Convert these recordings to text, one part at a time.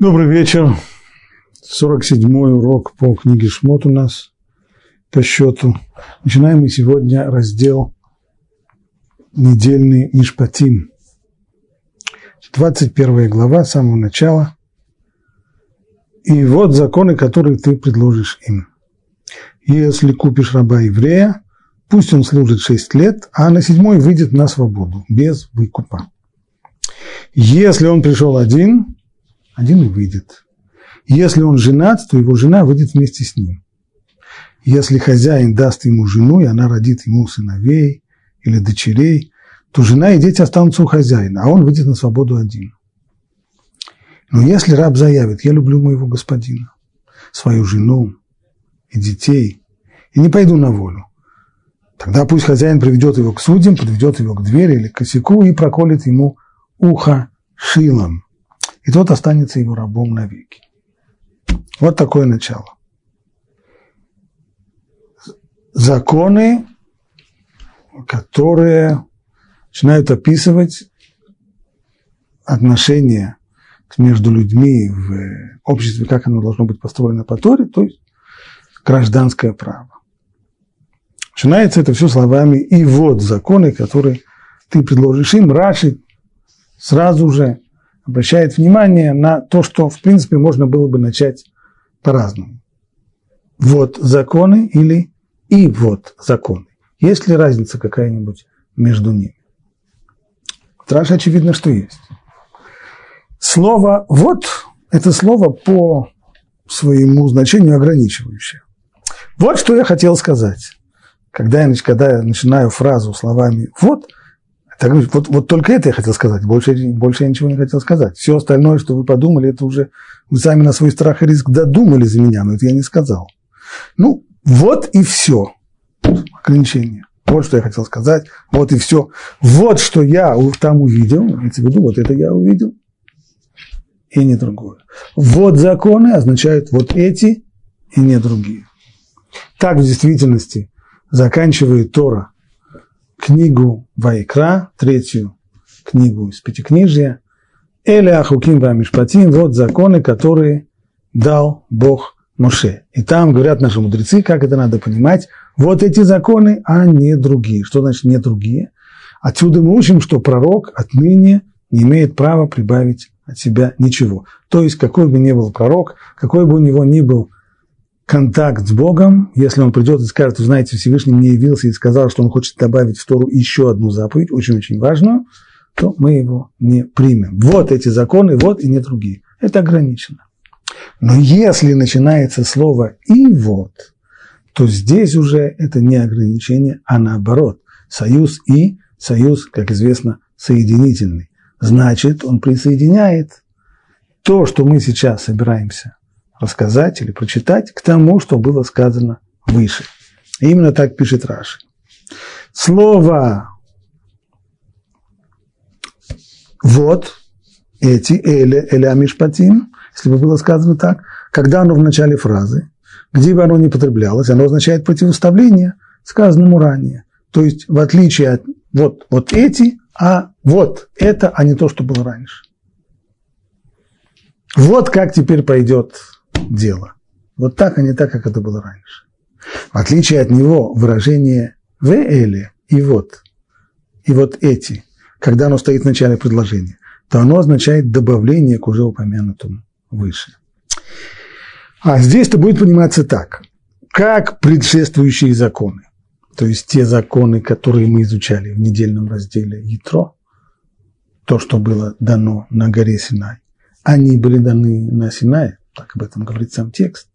Добрый вечер. 47-й урок по книге Шмот у нас по счету. Начинаем мы сегодня раздел недельный Мишпатим. 21 глава, с самого начала. И вот законы, которые ты предложишь им. Если купишь раба еврея, пусть он служит 6 лет, а на седьмой выйдет на свободу, без выкупа. Если он пришел один, один выйдет. Если он женат, то его жена выйдет вместе с ним. Если хозяин даст ему жену, и она родит ему сыновей или дочерей, то жена и дети останутся у хозяина, а он выйдет на свободу один. Но если раб заявит, я люблю моего господина, свою жену и детей, и не пойду на волю, тогда пусть хозяин приведет его к судьям, подведет его к двери или к косяку и проколет ему ухо шилом и тот останется его рабом навеки. Вот такое начало. Законы, которые начинают описывать отношения между людьми в обществе, как оно должно быть построено по Торе, то есть гражданское право. Начинается это все словами «и вот законы, которые ты предложишь им». Раши сразу же обращает внимание на то, что, в принципе, можно было бы начать по-разному. Вот законы или и вот законы. Есть ли разница какая-нибудь между ними? Траш очевидно, что есть. Слово «вот» – это слово по своему значению ограничивающее. Вот что я хотел сказать. Когда я, когда я начинаю фразу словами «вот», так, вот, вот только это я хотел сказать, больше, больше я ничего не хотел сказать. Все остальное, что вы подумали, это уже вы сами на свой страх и риск додумали за меня, но это я не сказал. Ну, вот и все. Ограничение. Вот что я хотел сказать, вот и все. Вот что я там увидел, имеется в виду, вот это я увидел, и не другое. Вот законы означают вот эти и не другие. Так в действительности заканчивает Тора книгу Вайкра, третью книгу из Пятикнижья, Эля Ахуким Мишпатим, вот законы, которые дал Бог Моше. И там говорят наши мудрецы, как это надо понимать, вот эти законы, а не другие. Что значит не другие? Отсюда мы учим, что пророк отныне не имеет права прибавить от себя ничего. То есть, какой бы ни был пророк, какой бы у него ни был контакт с Богом, если он придет и скажет, вы знаете, Всевышний мне явился и сказал, что он хочет добавить в Тору еще одну заповедь, очень-очень важную, то мы его не примем. Вот эти законы, вот и не другие. Это ограничено. Но если начинается слово «и вот», то здесь уже это не ограничение, а наоборот. Союз «и», союз, как известно, соединительный. Значит, он присоединяет то, что мы сейчас собираемся рассказать или прочитать к тому, что было сказано выше. И именно так пишет Раши. Слово «вот», эти, «эле», «эле амишпатим», если бы было сказано так, когда оно в начале фразы, где бы оно ни потреблялось, оно означает противоставление сказанному ранее. То есть, в отличие от вот, вот эти, а вот это, а не то, что было раньше. Вот как теперь пойдет дело. Вот так, а не так, как это было раньше. В отличие от него выражение «в эле» и «вот», и «вот эти», когда оно стоит в начале предложения, то оно означает добавление к уже упомянутому выше. А здесь-то будет пониматься так, как предшествующие законы, то есть те законы, которые мы изучали в недельном разделе Ятро, то, что было дано на горе Синай, они были даны на Синае, так об этом говорит сам текст,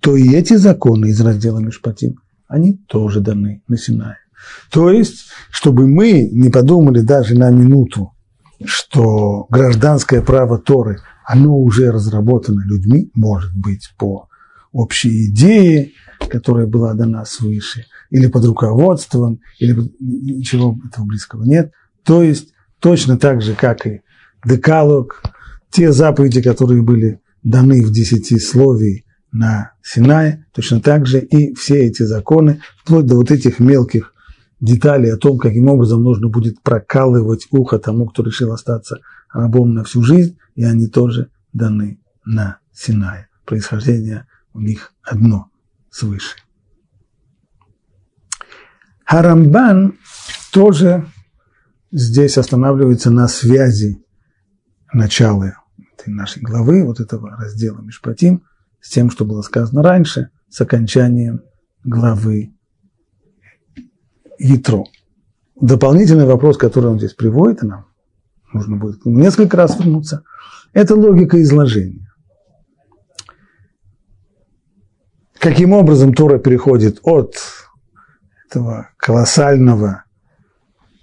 то и эти законы из раздела Мишпатим, они тоже даны на Синае. То есть, чтобы мы не подумали даже на минуту, что гражданское право Торы, оно уже разработано людьми, может быть, по общей идее, которая была дана свыше, или под руководством, или ничего этого близкого нет. То есть, точно так же, как и декалог, те заповеди, которые были даны в десятисловии на Синае, точно так же и все эти законы, вплоть до вот этих мелких деталей о том, каким образом нужно будет прокалывать ухо тому, кто решил остаться рабом на всю жизнь, и они тоже даны на Синае. Происхождение у них одно свыше. Харамбан тоже здесь останавливается на связи начала этой нашей главы, вот этого раздела Мишпатим, с тем, что было сказано раньше, с окончанием главы Ятро. Дополнительный вопрос, который он здесь приводит, нам нужно будет несколько раз вернуться, это логика изложения. Каким образом Тора переходит от этого колоссального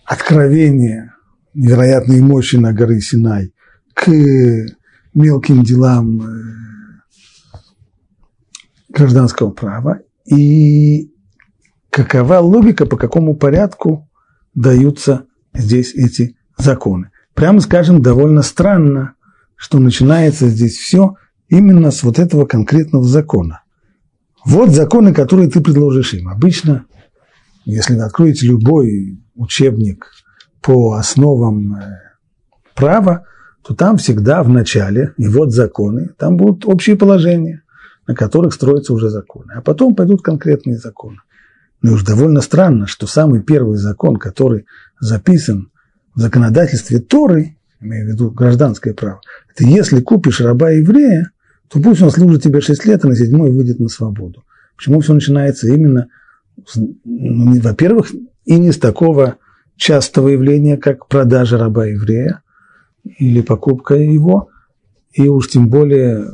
откровения невероятной мощи на горы Синай к мелким делам э, гражданского права и какова логика, по какому порядку даются здесь эти законы. Прямо скажем, довольно странно, что начинается здесь все именно с вот этого конкретного закона. Вот законы, которые ты предложишь им. Обычно, если вы откроете любой учебник по основам э, права, то там всегда в начале, и вот законы, там будут общие положения, на которых строятся уже законы. А потом пойдут конкретные законы. Но уж довольно странно, что самый первый закон, который записан в законодательстве Торы, имею в виду гражданское право, это если купишь раба еврея, то пусть он служит тебе 6 лет, а на седьмой выйдет на свободу. Почему все начинается именно, ну, во-первых, и не с такого частого явления, как продажа раба еврея или покупка его, и уж тем более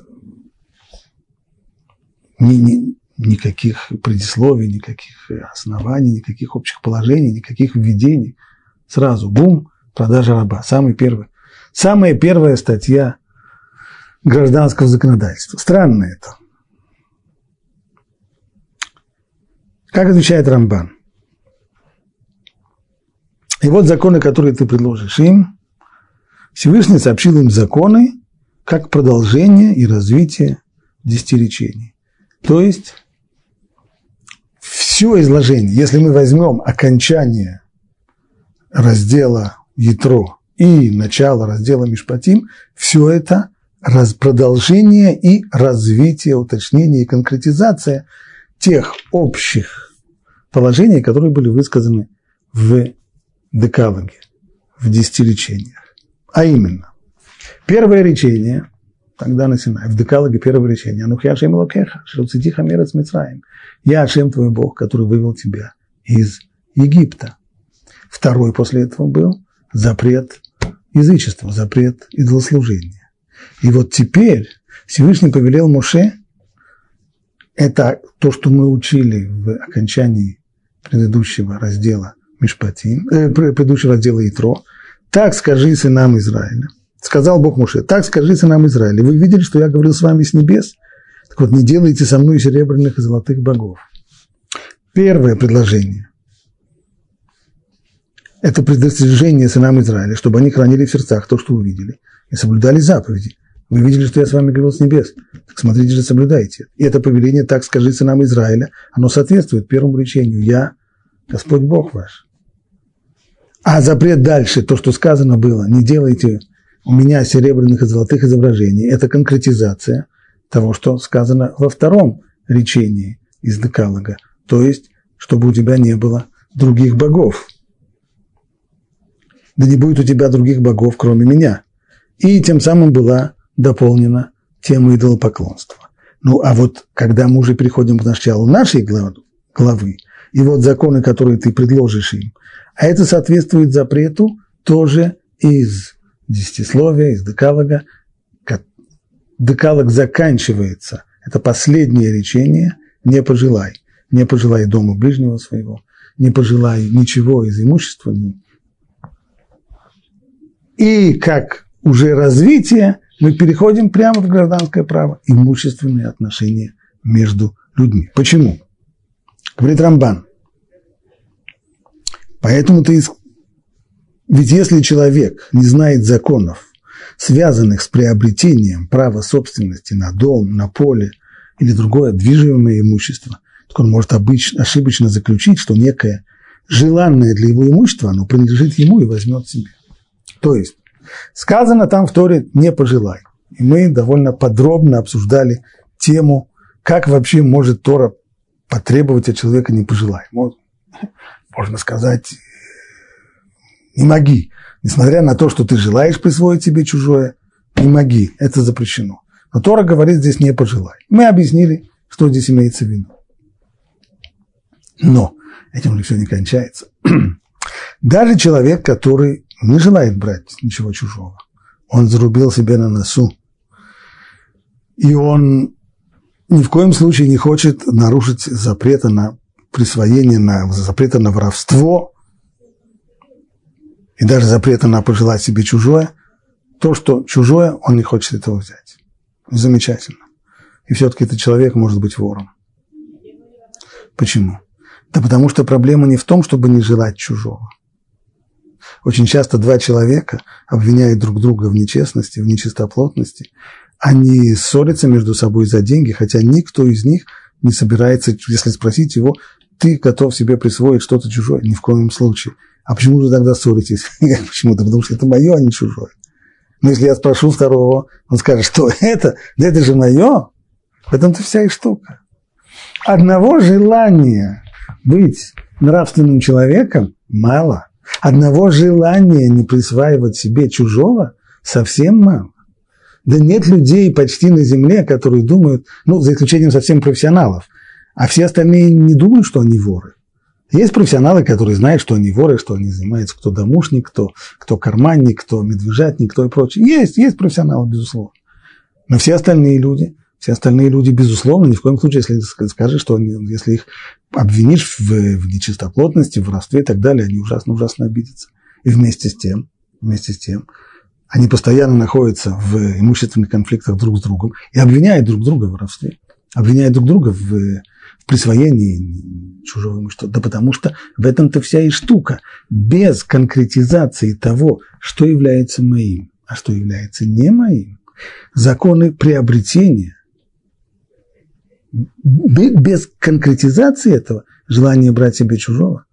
ни, ни, никаких предисловий, никаких оснований, никаких общих положений, никаких введений. Сразу бум, продажа раба. Самый первый. Самая первая статья гражданского законодательства. Странно это. Как отвечает Рамбан? И вот законы, которые ты предложишь им, Всевышний сообщил им законы как продолжение и развитие десяти речений. То есть все изложение, если мы возьмем окончание раздела Ятро и начало раздела Мишпатим, все это продолжение и развитие, уточнение и конкретизация тех общих положений, которые были высказаны в Декалоге, в десяти речениях. А именно, первое речение, тогда на Синай, в Декалоге первое речение, «Анух я Ашем Локеха, шелцитиха мерец Мицраим». «Я Ашем твой Бог, который вывел тебя из Египта». Второй после этого был запрет язычества, запрет идолослужения. И вот теперь Всевышний повелел Моше, это то, что мы учили в окончании предыдущего раздела Мишпатим, э, предыдущего раздела Итро, так скажи сынам Израиля. Сказал Бог Муше, так скажи сынам Израиля. Вы видели, что я говорил с вами с небес? Так вот, не делайте со мной серебряных и золотых богов. Первое предложение – это предостережение сынам Израиля, чтобы они хранили в сердцах то, что увидели, и соблюдали заповеди. Вы видели, что я с вами говорил с небес. Так смотрите же, соблюдайте. И это повеление, так скажи сынам Израиля, оно соответствует первому речению. Я Господь Бог ваш. А запрет дальше, то, что сказано было, не делайте у меня серебряных и золотых изображений, это конкретизация того, что сказано во втором речении из Декалога, то есть, чтобы у тебя не было других богов. Да не будет у тебя других богов, кроме меня. И тем самым была дополнена тема идолопоклонства. Ну, а вот когда мы уже переходим к началу нашей главы, и вот законы, которые ты предложишь им, а это соответствует запрету тоже из десятисловия, из декалога. Декалог заканчивается, это последнее речение, не пожелай, не пожелай дома ближнего своего, не пожелай ничего из имущества. И как уже развитие, мы переходим прямо в гражданское право, имущественные отношения между людьми. Почему? Говорит Рамбан. Поэтому ты... Ведь если человек не знает законов, связанных с приобретением права собственности на дом, на поле или другое движимое имущество, то он может обычно, ошибочно заключить, что некое желанное для его имущества, оно принадлежит ему и возьмет себе. То есть, сказано там в Торе «не пожелай». И мы довольно подробно обсуждали тему, как вообще может Тора потребовать от человека не пожелай. Можно сказать, не моги. Несмотря на то, что ты желаешь присвоить себе чужое, не моги. Это запрещено. Но Тора говорит здесь не пожелай. Мы объяснили, что здесь имеется в виду. Но этим же все не кончается. Даже человек, который не желает брать ничего чужого, он зарубил себе на носу, и он ни в коем случае не хочет нарушить запрета на присвоение, на, запрета на воровство, и даже запрета на пожелать себе чужое, то, что чужое, он не хочет этого взять. Замечательно. И все-таки этот человек может быть вором. Почему? Да потому что проблема не в том, чтобы не желать чужого. Очень часто два человека обвиняют друг друга в нечестности, в нечистоплотности. Они ссорятся между собой за деньги, хотя никто из них не собирается, если спросить его, ты готов себе присвоить что-то чужое? Ни в коем случае. А почему вы тогда ссоритесь? Почему-то, потому что это мое, а не чужое. Но если я спрошу второго, он скажет, что это? Да это же мое. В этом-то вся и штука. Одного желания быть нравственным человеком мало. Одного желания не присваивать себе чужого совсем мало. Да нет людей почти на земле, которые думают, ну, за исключением совсем профессионалов, а все остальные не думают, что они воры. Есть профессионалы, которые знают, что они воры, что они занимаются, кто домушник, кто, кто карманник, кто медвежатник, кто и прочее. Есть, есть профессионалы, безусловно. Но все остальные люди, все остальные люди, безусловно, ни в коем случае, если скажешь, что они, если их обвинишь в, в нечистоплотности, в воровстве и так далее, они ужасно-ужасно обидятся. И вместе с тем, вместе с тем, они постоянно находятся в имущественных конфликтах друг с другом и обвиняют друг друга в воровстве, обвиняют друг друга в, в присвоении чужого имущества. Да потому что в этом-то вся и штука. Без конкретизации того, что является моим, а что является не моим, законы приобретения, без конкретизации этого желание брать себе чужого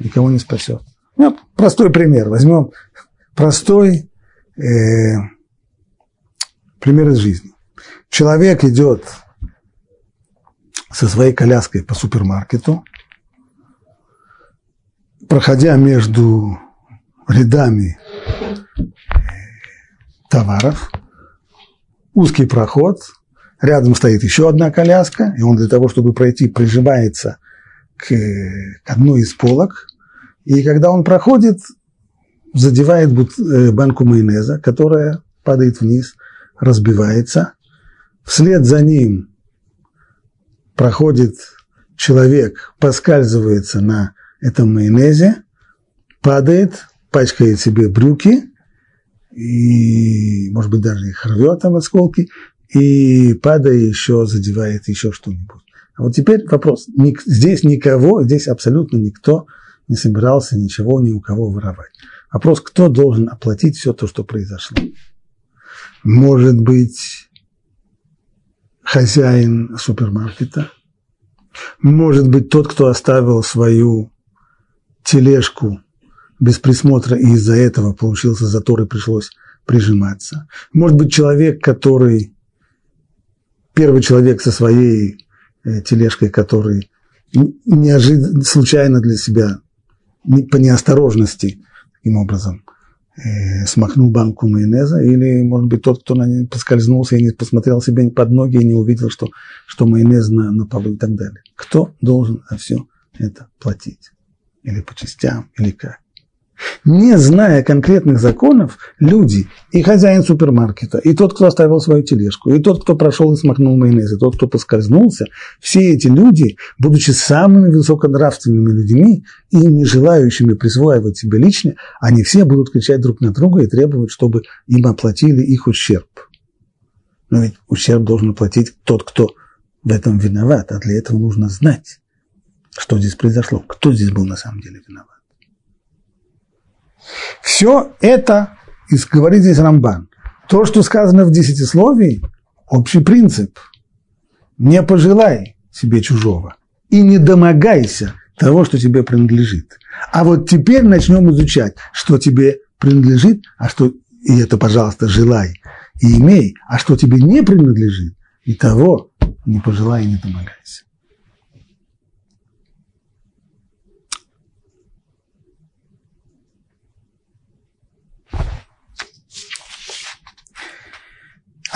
никого не спасет. Ну, простой пример. Возьмем простой э, пример из жизни. Человек идет со своей коляской по супермаркету, проходя между рядами э, товаров, узкий проход, рядом стоит еще одна коляска, и он для того, чтобы пройти, прижимается к, к одной из полок, и когда он проходит, задевает э, банку майонеза, которая падает вниз, разбивается. Вслед за ним проходит человек, поскальзывается на этом майонезе, падает, пачкает себе брюки, и, может быть, даже их рвет там осколки, и падая еще задевает еще что-нибудь. А вот теперь вопрос. Здесь никого, здесь абсолютно никто не собирался ничего ни у кого воровать. Вопрос, кто должен оплатить все то, что произошло. Может быть, хозяин супермаркета, может быть, тот, кто оставил свою тележку без присмотра и из-за этого получился затор и пришлось прижиматься. Может быть, человек, который, первый человек со своей э, тележкой, который неожиданно, случайно для себя, по неосторожности, таким образом, смахнул банку майонеза, или, может быть, тот, кто на ней поскользнулся и не посмотрел себе под ноги и не увидел, что, что майонез на, на полу и так далее. Кто должен за все это платить? Или по частям, или как? Не зная конкретных законов, люди, и хозяин супермаркета, и тот, кто оставил свою тележку, и тот, кто прошел и смахнул майонез, и тот, кто поскользнулся, все эти люди, будучи самыми высоконравственными людьми и не желающими присваивать себе лично, они все будут кричать друг на друга и требовать, чтобы им оплатили их ущерб. Но ведь ущерб должен оплатить тот, кто в этом виноват, а для этого нужно знать, что здесь произошло, кто здесь был на самом деле виноват. Все это, говорит здесь Рамбан, то, что сказано в десятисловии, общий принцип. Не пожелай себе чужого и не домогайся того, что тебе принадлежит. А вот теперь начнем изучать, что тебе принадлежит, а что, и это, пожалуйста, желай и имей, а что тебе не принадлежит, и того не пожелай и не домогайся.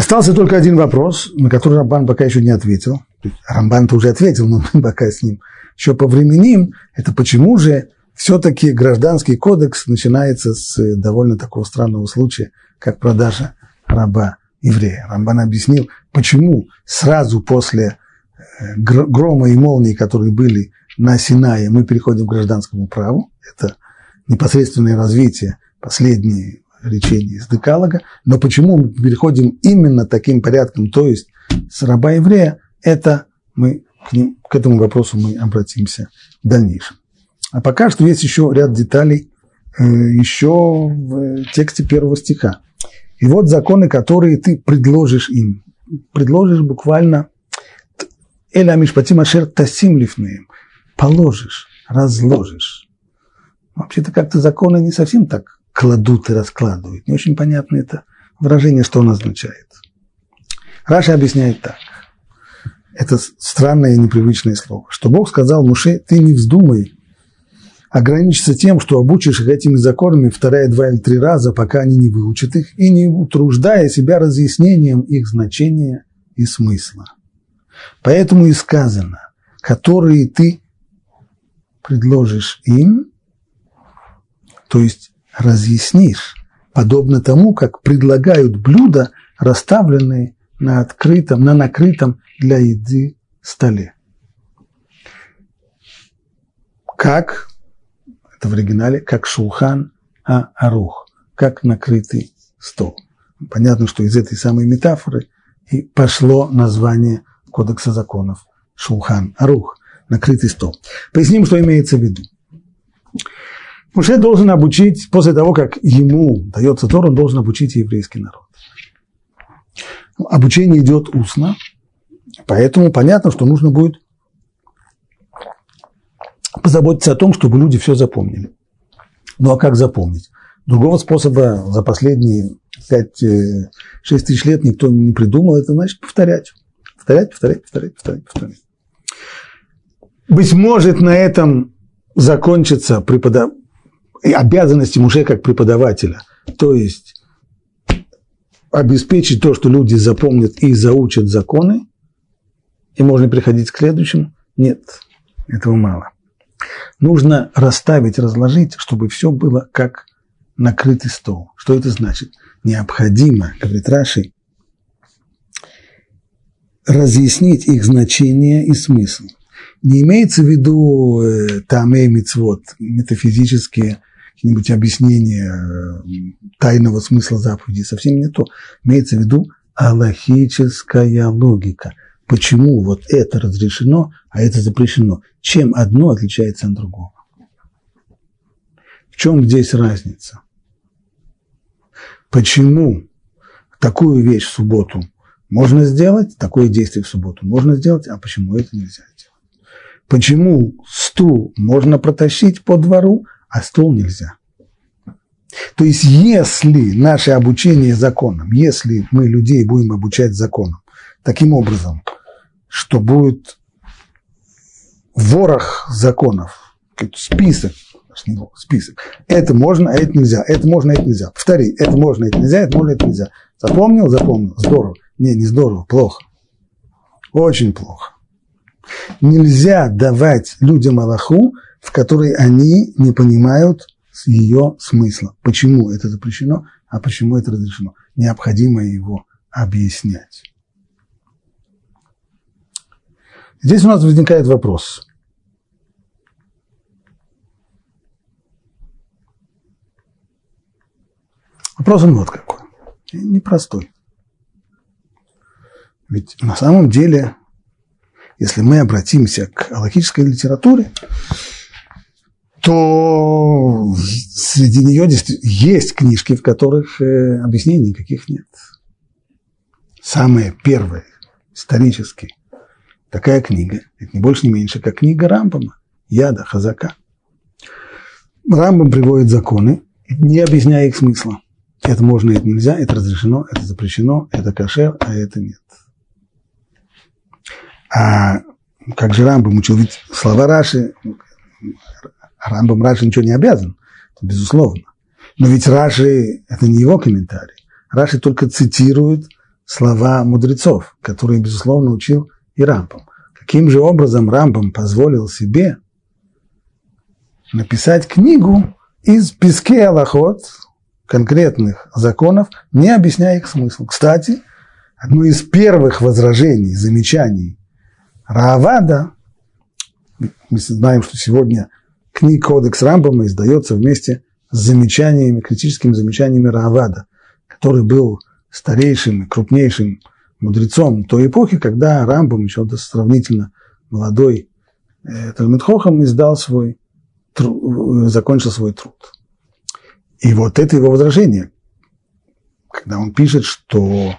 Остался только один вопрос, на который Рамбан пока еще не ответил. Рамбан-то уже ответил, но мы пока с ним еще повременим. Это почему же все-таки гражданский кодекс начинается с довольно такого странного случая, как продажа раба еврея. Рамбан объяснил, почему сразу после э, грома и молнии, которые были на Синае, мы переходим к гражданскому праву. Это непосредственное развитие последние речения из Декалога, но почему мы переходим именно таким порядком, то есть с раба еврея, это мы к, ним, к этому вопросу мы обратимся в дальнейшем. А пока что есть еще ряд деталей э, еще в тексте первого стиха. И вот законы, которые ты предложишь им. Предложишь буквально Эля Мишпатим Ашер Тасим Лифнеем. Положишь, разложишь. Вообще-то как-то законы не совсем так кладут и раскладывают. Не очень понятно это выражение, что оно означает. Раша объясняет так. Это странное и непривычное слово. Что Бог сказал Муше, ты не вздумай ограничиться тем, что обучишь их этими законами, вторая два или три раза, пока они не выучат их, и не утруждая себя разъяснением их значения и смысла. Поэтому и сказано, которые ты предложишь им, то есть разъяснишь, подобно тому, как предлагают блюда, расставленные на открытом, на накрытом для еды столе. Как, это в оригинале, как шулхан а арух, как накрытый стол. Понятно, что из этой самой метафоры и пошло название Кодекса законов Шулхан Арух, накрытый стол. Поясним, что имеется в виду. Муше должен обучить, после того, как ему дается Тор, он должен обучить еврейский народ. Обучение идет устно, поэтому понятно, что нужно будет позаботиться о том, чтобы люди все запомнили. Ну а как запомнить? Другого способа за последние 5-6 э, тысяч лет никто не придумал, это значит повторять. Повторять, повторять, повторять, повторять, повторять. Быть может, на этом закончится преподав обязанности мужа как преподавателя, то есть обеспечить то, что люди запомнят и заучат законы, и можно переходить к следующему. Нет, этого мало. Нужно расставить, разложить, чтобы все было как накрытый стол. Что это значит? Необходимо, говорит Раши, разъяснить их значение и смысл. Не имеется в виду э, тамей мицвод, метафизические какие-нибудь объяснения э, тайного смысла заповеди, совсем не то. Имеется в виду аллахическая логика. Почему вот это разрешено, а это запрещено? Чем одно отличается от другого? В чем здесь разница? Почему такую вещь в субботу можно сделать, такое действие в субботу можно сделать, а почему это нельзя делать? Почему стул можно протащить по двору, а стол нельзя. То есть, если наше обучение законам, если мы людей будем обучать законам таким образом, что будет ворох законов, список, список, это можно, а это нельзя, это можно, а это нельзя. Повтори, это можно, это нельзя, это можно, это нельзя. Запомнил, запомнил, здорово. Не, не здорово, плохо. Очень плохо. Нельзя давать людям Аллаху в которой они не понимают ее смысла. Почему это запрещено, а почему это разрешено. Необходимо его объяснять. Здесь у нас возникает вопрос. Вопрос он вот какой. Непростой. Ведь на самом деле, если мы обратимся к аллахической литературе, то среди нее есть книжки, в которых э, объяснений никаких нет. Самая первая, исторически, такая книга, это не больше, не меньше, как книга Рамбама, Яда, Хазака. Рамбам приводит законы, не объясняя их смысла. это можно, это нельзя, это разрешено, это запрещено, это кошер, а это нет. А как же Рамбам учил, ведь слова Раши, Рамбам Раши ничего не обязан, безусловно. Но ведь Раши – это не его комментарий. Раши только цитирует слова мудрецов, которые, безусловно, учил и Рамбам. Каким же образом Рамбам позволил себе написать книгу из песке Аллахот, конкретных законов, не объясняя их смысл. Кстати, одно из первых возражений, замечаний Раавада, мы знаем, что сегодня книга Кодекс Рамбама издается вместе с замечаниями, критическими замечаниями Раавада, который был старейшим и крупнейшим мудрецом той эпохи, когда Рамбам, еще сравнительно молодой э, Талмитхохам, издал свой, тру, закончил свой труд. И вот это его возражение, когда он пишет, что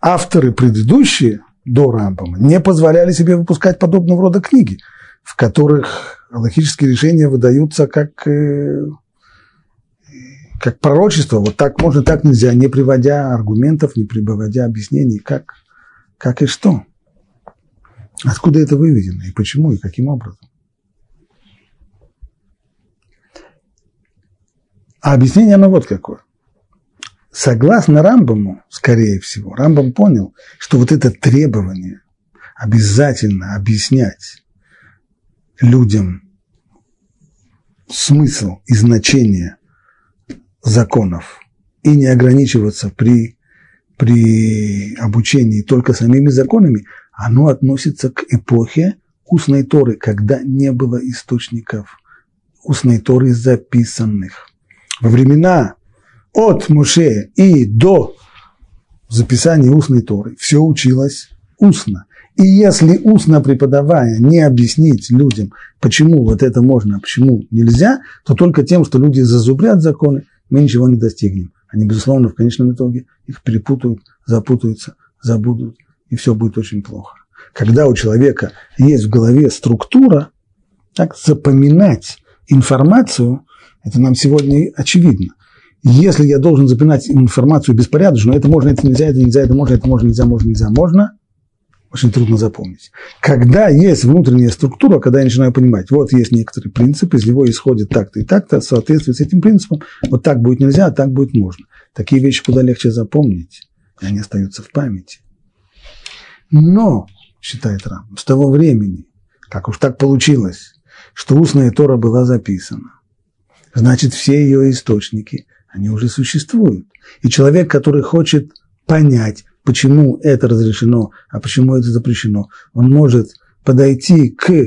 авторы предыдущие до Рамбама не позволяли себе выпускать подобного рода книги, в которых логические решения выдаются как, э, как пророчество. Вот так можно, так нельзя, не приводя аргументов, не приводя объяснений, как, как и что. Откуда это выведено, и почему, и каким образом. А объяснение оно вот какое. Согласно Рамбаму, скорее всего, Рамбам понял, что вот это требование обязательно объяснять людям смысл и значение законов и не ограничиваться при, при обучении только самими законами, оно относится к эпохе устной Торы, когда не было источников устной Торы записанных. Во времена от Муше и до записания устной Торы все училось устно. И если устно преподавая не объяснить людям, почему вот это можно, а почему нельзя, то только тем, что люди зазубрят законы, мы ничего не достигнем. Они, безусловно, в конечном итоге их перепутают, запутаются, забудут, и все будет очень плохо. Когда у человека есть в голове структура, так запоминать информацию, это нам сегодня очевидно. Если я должен запоминать информацию беспорядочно, это можно, это нельзя, это нельзя, это можно, это можно, нельзя, можно, нельзя, можно, очень трудно запомнить. Когда есть внутренняя структура, когда я начинаю понимать, вот есть некоторый принцип, из него исходит так-то и так-то, соответствует с этим принципом, вот так будет нельзя, а так будет можно. Такие вещи куда легче запомнить, и они остаются в памяти. Но, считает Рам, с того времени, как уж так получилось, что устная Тора была записана, значит, все ее источники, они уже существуют. И человек, который хочет понять, почему это разрешено, а почему это запрещено, он может подойти к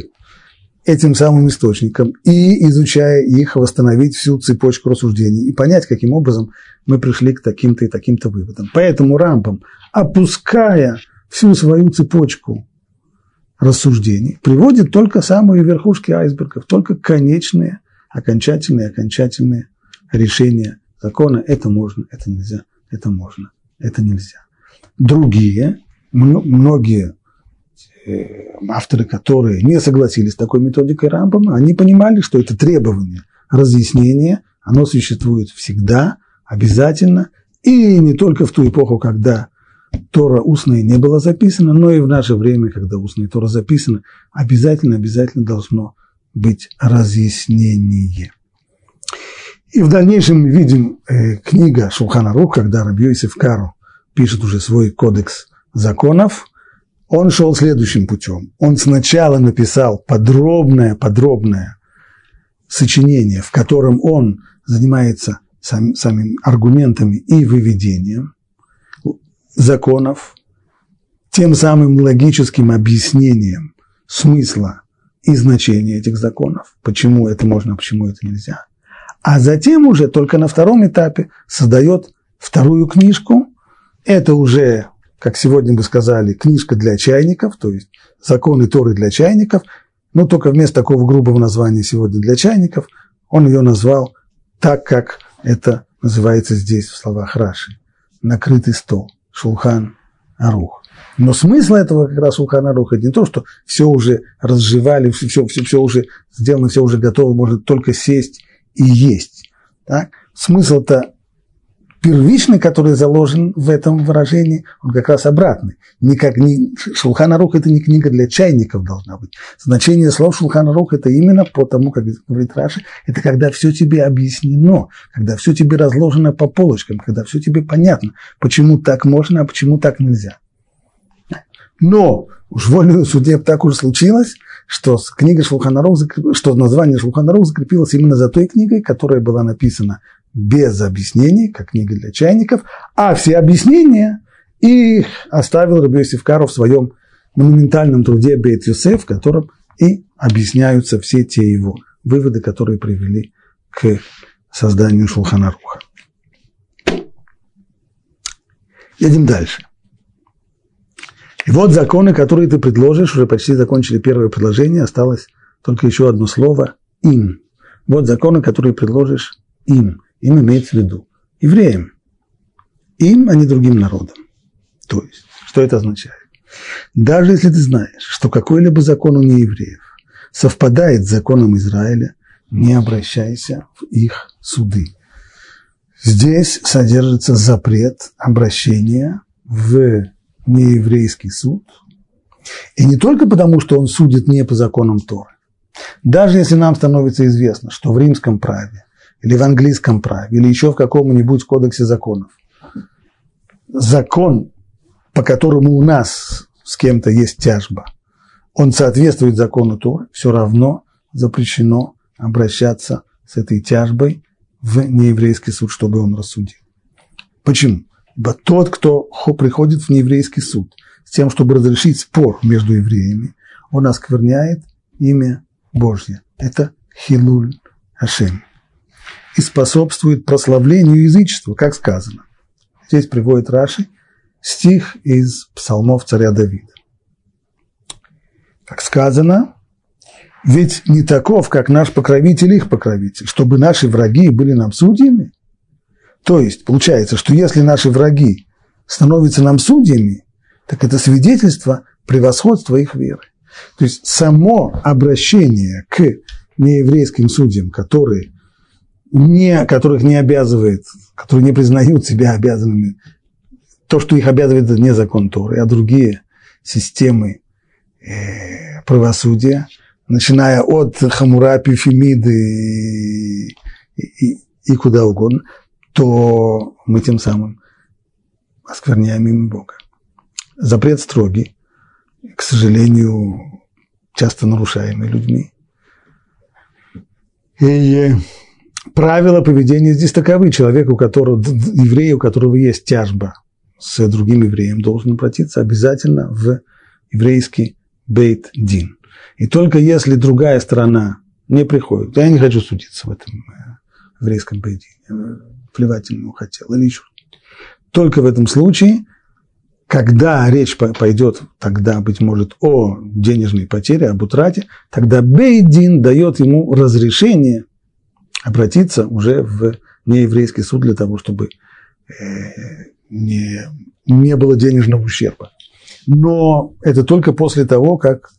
этим самым источникам и, изучая их, восстановить всю цепочку рассуждений и понять, каким образом мы пришли к таким-то и таким-то выводам. Поэтому Рамбам, опуская всю свою цепочку рассуждений, приводит только самые верхушки айсбергов, только конечные, окончательные, окончательные решения закона. Это можно, это нельзя, это можно, это нельзя. Другие, многие э, авторы, которые не согласились с такой методикой Рамбама, они понимали, что это требование разъяснения, оно существует всегда, обязательно, и не только в ту эпоху, когда Тора устная не была записана, но и в наше время, когда устная Тора записана, обязательно, обязательно должно быть разъяснение. И в дальнейшем мы видим э, книга Шулхана Рух, когда Рабьёйсев Кару пишет уже свой кодекс законов, он шел следующим путем. Он сначала написал подробное, подробное сочинение, в котором он занимается сам, самими аргументами и выведением законов, тем самым логическим объяснением смысла и значения этих законов, почему это можно, почему это нельзя. А затем уже только на втором этапе создает вторую книжку. Это уже, как сегодня бы сказали, книжка для чайников, то есть законы Торы для чайников, но только вместо такого грубого названия сегодня для чайников, он ее назвал так, как это называется здесь в словах Раши. Накрытый стол, шулхан, арух. Но смысл этого как раз Шулхан Аруха не то, что все уже разжевали, все, все, все уже сделано, все уже готово, можно только сесть и есть. Так? Смысл-то первичный, который заложен в этом выражении, он как раз обратный. Не как, не, Шулхана Рух – это не книга для чайников должна быть. Значение слов Шулхана Рух – это именно по тому, как говорит Раши, это когда все тебе объяснено, когда все тебе разложено по полочкам, когда все тебе понятно, почему так можно, а почему так нельзя. Но уж вольную суде так уж случилось, что книга Шулханарух, что название Шулханарух закрепилось именно за той книгой, которая была написана без объяснений, как книга для чайников, а все объяснения их оставил Рабиосиф Кару в своем монументальном труде Бейт Юсеф, в котором и объясняются все те его выводы, которые привели к созданию Шулханаруха. Едем дальше. И вот законы, которые ты предложишь, уже почти закончили первое предложение, осталось только еще одно слово – им. Вот законы, которые предложишь им. Им имеется в виду евреям. Им, а не другим народам. То есть, что это означает? Даже если ты знаешь, что какой-либо закон у неевреев совпадает с законом Израиля, не обращайся в их суды. Здесь содержится запрет обращения в нееврейский суд. И не только потому, что он судит не по законам Торы. Даже если нам становится известно, что в римском праве или в английском праве, или еще в каком-нибудь кодексе законов. Закон, по которому у нас с кем-то есть тяжба, он соответствует закону Торы, все равно запрещено обращаться с этой тяжбой в нееврейский суд, чтобы он рассудил. Почему? Ибо тот, кто приходит в нееврейский суд с тем, чтобы разрешить спор между евреями, он оскверняет имя Божье. Это Хилуль Хашем и способствует прославлению язычества, как сказано. Здесь приводит Раши стих из псалмов царя Давида. Как сказано, ведь не таков, как наш покровитель их покровитель, чтобы наши враги были нам судьями. То есть, получается, что если наши враги становятся нам судьями, так это свидетельство превосходства их веры. То есть само обращение к нееврейским судьям, которые не, которых не обязывает, которые не признают себя обязанными, то, что их обязывает, это не закон Торы, а другие системы э, правосудия, начиная от Хамурапи, Фемиды и, и, и куда угодно, то мы тем самым оскверняем имя Бога. Запрет строгий, к сожалению, часто нарушаемый людьми. И правила поведения здесь таковы. Человек, у которого, еврей, у которого есть тяжба с другим евреем, должен обратиться обязательно в еврейский бейт-дин. И только если другая сторона не приходит, я не хочу судиться в этом э, еврейском бейт-дине, плевать ему хотел, или еще только в этом случае, когда речь пойдет тогда, быть может, о денежной потере, об утрате, тогда Бейдин дает ему разрешение обратиться уже в нееврейский суд для того, чтобы э, не, не было денежного ущерба. Но это только после того, как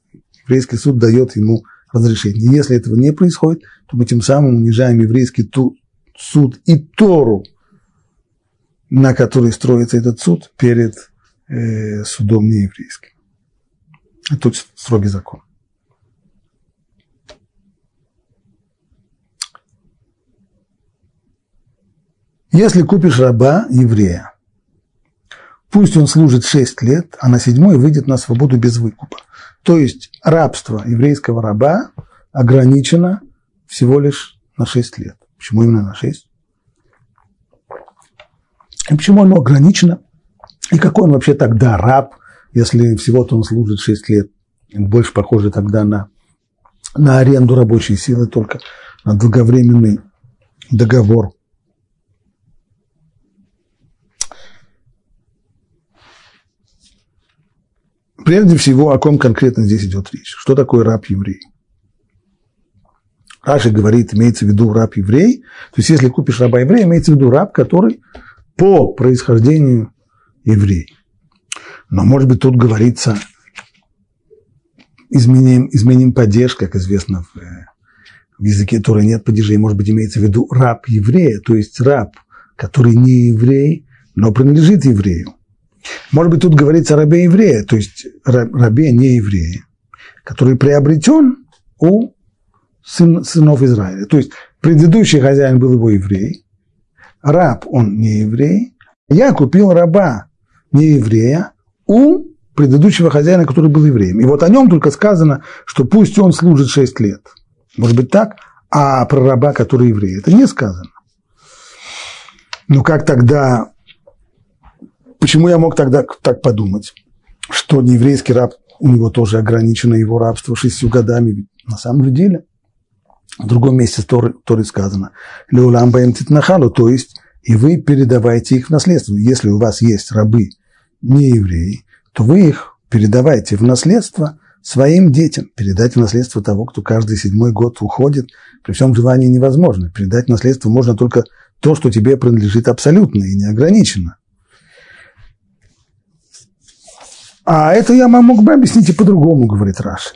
еврейский суд дает ему разрешение. Если этого не происходит, то мы тем самым унижаем еврейский суд и Тору, на который строится этот суд перед э, судом нееврейским. Это строгий закон. Если купишь раба еврея, пусть он служит 6 лет, а на седьмой выйдет на свободу без выкупа. То есть рабство еврейского раба ограничено всего лишь на 6 лет. Почему именно на 6? И почему оно ограничено? И какой он вообще тогда раб, если всего-то он служит 6 лет? Больше похоже тогда на, на аренду рабочей силы, только на долговременный договор – Прежде всего, о ком конкретно здесь идет речь? Что такое раб-еврей? Раши говорит, имеется в виду раб-еврей. То есть, если купишь раба-еврея, имеется в виду раб, который по происхождению еврей. Но, может быть, тут говорится, изменим, изменим падеж, как известно в, в языке Торы нет падежей. Может быть, имеется в виду раб еврея, то есть раб, который не еврей, но принадлежит еврею. Может быть, тут говорится рабе еврея, то есть рабе не еврея, который приобретен у сын, сынов Израиля. То есть предыдущий хозяин был его еврей, раб он не еврей, я купил раба не еврея у предыдущего хозяина, который был евреем. И вот о нем только сказано, что пусть он служит 6 лет. Может быть так? А про раба, который еврей, это не сказано. Ну как тогда, почему я мог тогда так подумать, что нееврейский раб, у него тоже ограничено его рабство шестью годами, на самом деле, в другом месте Торы, Торы сказано, «Леулам баем титнахалу», то есть, и вы передавайте их в наследство. Если у вас есть рабы не евреи, то вы их передавайте в наследство своим детям. Передать в наследство того, кто каждый седьмой год уходит, при всем желании невозможно. Передать в наследство можно только то, что тебе принадлежит абсолютно и неограниченно. А это я мог бы объяснить и по-другому, говорит Раши.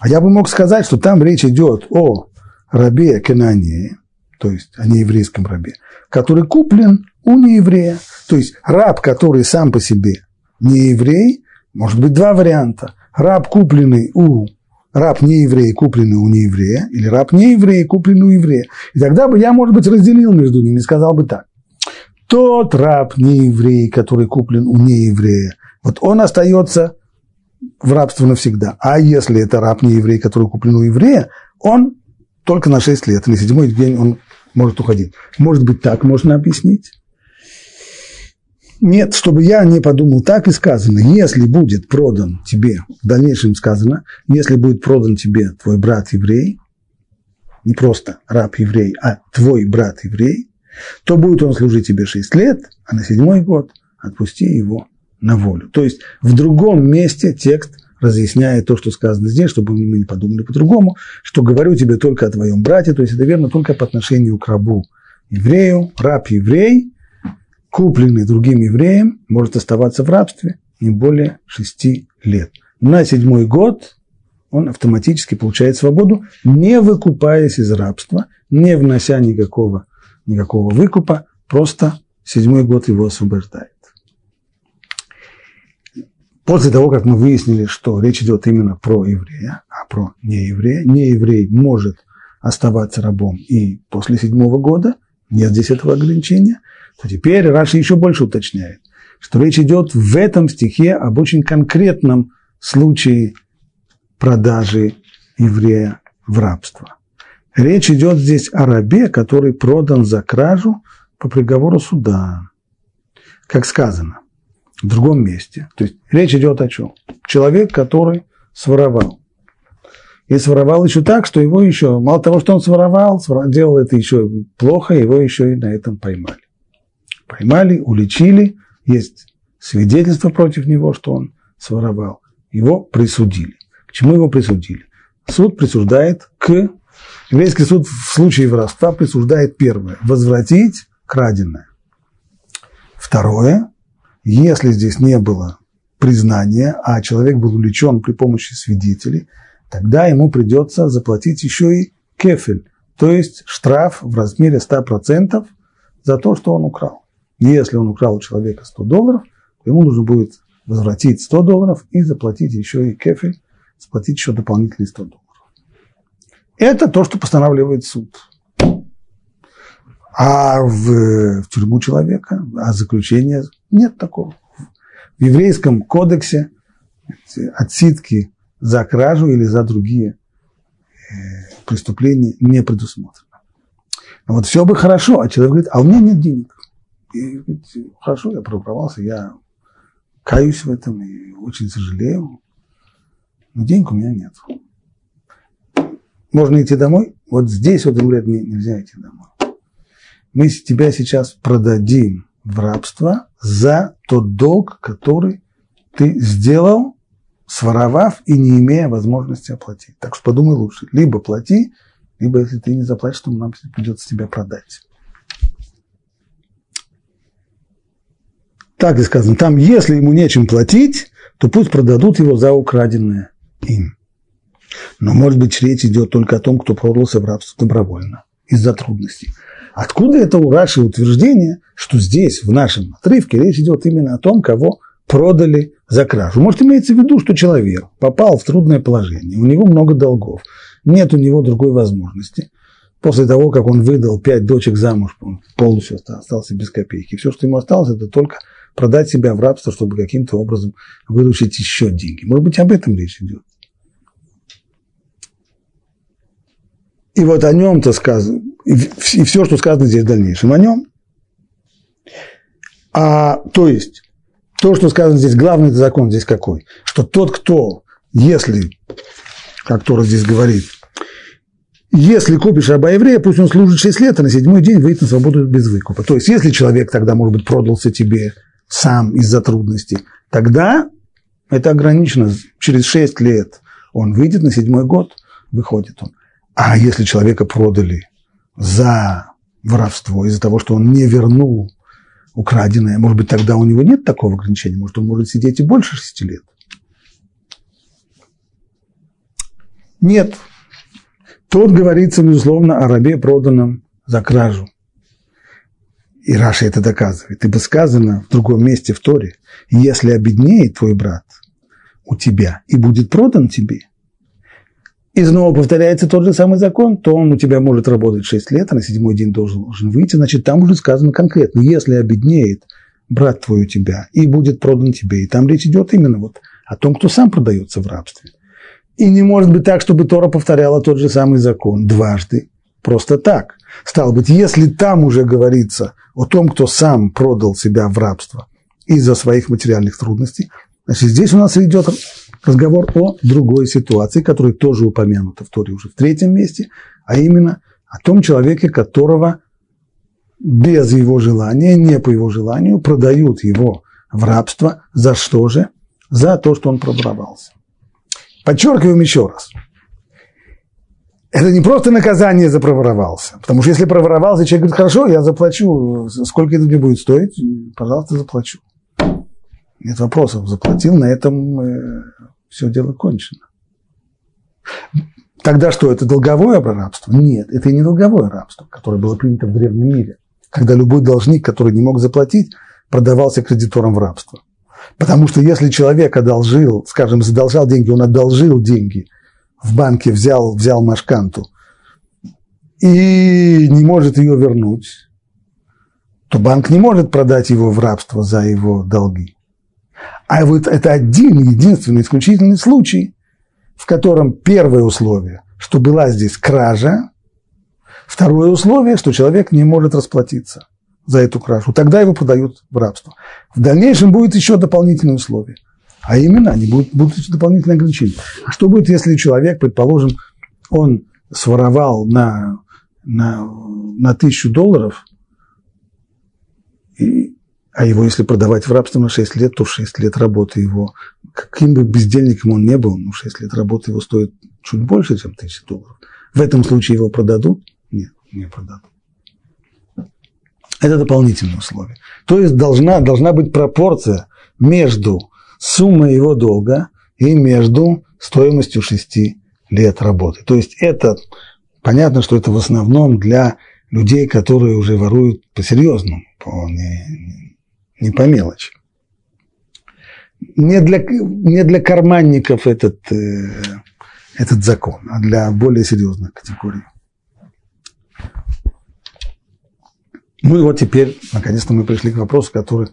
А я бы мог сказать, что там речь идет о рабе Кенании, то есть о нееврейском рабе, который куплен у нееврея. То есть раб, который сам по себе не еврей, может быть два варианта. Раб, купленный у раб не еврей, купленный у нееврея, или раб не еврей, купленный у еврея. И тогда бы я, может быть, разделил между ними и сказал бы так. Тот раб не еврей, который куплен у нееврея, вот он остается в рабство навсегда. А если это раб не еврей, который куплен у еврея, он только на 6 лет, на седьмой день он может уходить. Может быть, так можно объяснить? Нет, чтобы я не подумал, так и сказано. Если будет продан тебе, в дальнейшем сказано, если будет продан тебе твой брат еврей, не просто раб еврей, а твой брат еврей, то будет он служить тебе 6 лет, а на седьмой год отпусти его на волю. То есть в другом месте текст разъясняет то, что сказано здесь, чтобы мы не подумали по-другому, что говорю тебе только о твоем брате, то есть это верно только по отношению к рабу еврею, раб еврей, купленный другим евреем, может оставаться в рабстве не более шести лет. На седьмой год он автоматически получает свободу, не выкупаясь из рабства, не внося никакого, никакого выкупа, просто седьмой год его освобождает. После того, как мы выяснили, что речь идет именно про еврея, а про нееврея, нееврей может оставаться рабом и после седьмого года, нет здесь этого ограничения – то теперь Раши еще больше уточняет, что речь идет в этом стихе об очень конкретном случае продажи еврея в рабство. Речь идет здесь о рабе, который продан за кражу по приговору суда. Как сказано в другом месте. То есть речь идет о чем? Человек, который своровал. И своровал еще так, что его еще, мало того, что он своровал, делал это еще плохо, его еще и на этом поймали поймали, уличили, есть свидетельство против него, что он своровал. Его присудили. К чему его присудили? Суд присуждает к... Еврейский суд в случае воровства присуждает первое – возвратить краденое. Второе – если здесь не было признания, а человек был увлечен при помощи свидетелей, тогда ему придется заплатить еще и кефель, то есть штраф в размере 100% за то, что он украл. Если он украл у человека 100 долларов, то ему нужно будет возвратить 100 долларов и заплатить еще и кефель, заплатить еще дополнительные 100 долларов. Это то, что постанавливает суд. А в, в тюрьму человека, а заключение нет такого. В еврейском кодексе отсидки за кражу или за другие э, преступления не предусмотрено. Но вот все бы хорошо, а человек говорит, а у меня нет денег. И ведь хорошо, я проворовался, я каюсь в этом и очень сожалею, но денег у меня нет. Можно идти домой? Вот здесь вот говорят, не, нельзя идти домой. Мы тебя сейчас продадим в рабство за тот долг, который ты сделал, своровав и не имея возможности оплатить. Так что подумай лучше. Либо плати, либо если ты не заплатишь, то нам придется тебя продать. Так и сказано, там, если ему нечем платить, то пусть продадут его за украденное им. Но, может быть, речь идет только о том, кто продался в рабство добровольно, из-за трудностей. Откуда это у Раши утверждение, что здесь, в нашем отрывке, речь идет именно о том, кого продали за кражу? Может, имеется в виду, что человек попал в трудное положение, у него много долгов, нет у него другой возможности. После того, как он выдал пять дочек замуж, он полностью остался без копейки. Все, что ему осталось, это только продать себя в рабство, чтобы каким-то образом выручить еще деньги. Может быть, об этом речь идет. И вот о нем-то сказано, и все, что сказано здесь в дальнейшем, о нем. А, то есть, то, что сказано здесь, главный закон здесь какой? Что тот, кто, если, как Тора здесь говорит, если купишь раба еврея, пусть он служит 6 лет, а на седьмой день выйдет на свободу без выкупа. То есть, если человек тогда, может быть, продался тебе сам из-за трудностей, тогда это ограничено. Через 6 лет он выйдет, на седьмой год выходит он. А если человека продали за воровство, из-за того, что он не вернул украденное, может быть, тогда у него нет такого ограничения, может, он может сидеть и больше шести лет. Нет. Тут говорится, безусловно, о рабе, проданном за кражу. И Раша это доказывает. Ибо сказано в другом месте в Торе, если обеднеет твой брат у тебя и будет продан тебе – и снова повторяется тот же самый закон, то он у тебя может работать 6 лет, а на седьмой день должен, должен выйти, значит, там уже сказано конкретно, если обеднеет брат твой у тебя и будет продан тебе, и там речь идет именно вот о том, кто сам продается в рабстве. И не может быть так, чтобы Тора повторяла тот же самый закон дважды, просто так. Стало быть, если там уже говорится о том, кто сам продал себя в рабство из-за своих материальных трудностей, значит, здесь у нас идет разговор о другой ситуации, которая тоже упомянута в Торе уже в третьем месте, а именно о том человеке, которого без его желания, не по его желанию, продают его в рабство. За что же? За то, что он проворовался. Подчеркиваем еще раз. Это не просто наказание за проворовался. Потому что если проворовался, человек говорит, хорошо, я заплачу. Сколько это мне будет стоить? Пожалуйста, заплачу. Нет вопросов. Заплатил, на этом э, все дело кончено. Тогда что, это долговое рабство? Нет, это и не долговое рабство, которое было принято в древнем мире, когда любой должник, который не мог заплатить, продавался кредитором в рабство. Потому что если человек одолжил, скажем, задолжал деньги, он одолжил деньги в банке, взял, взял машканту и не может ее вернуть, то банк не может продать его в рабство за его долги. А вот это один, единственный, исключительный случай, в котором первое условие, что была здесь кража, второе условие, что человек не может расплатиться за эту кражу. Тогда его продают в рабство. В дальнейшем будет еще дополнительное условие. А именно, они будут, будут дополнительные ограничения. А что будет, если человек, предположим, он своровал на, на, на тысячу долларов, и, а его, если продавать в рабство на 6 лет, то 6 лет работы его, каким бы бездельником он не был, ну, 6 лет работы его стоит чуть больше, чем 1000 долларов. В этом случае его продадут? Нет, не продадут. Это дополнительное условие. То есть должна, должна быть пропорция между суммой его долга и между стоимостью 6 лет работы. То есть это, понятно, что это в основном для людей, которые уже воруют по-серьезному, по, не, не по мелочи. Не для, не для карманников этот, э, этот закон, а для более серьезных категорий. Ну и вот теперь, наконец-то, мы пришли к вопросу, который,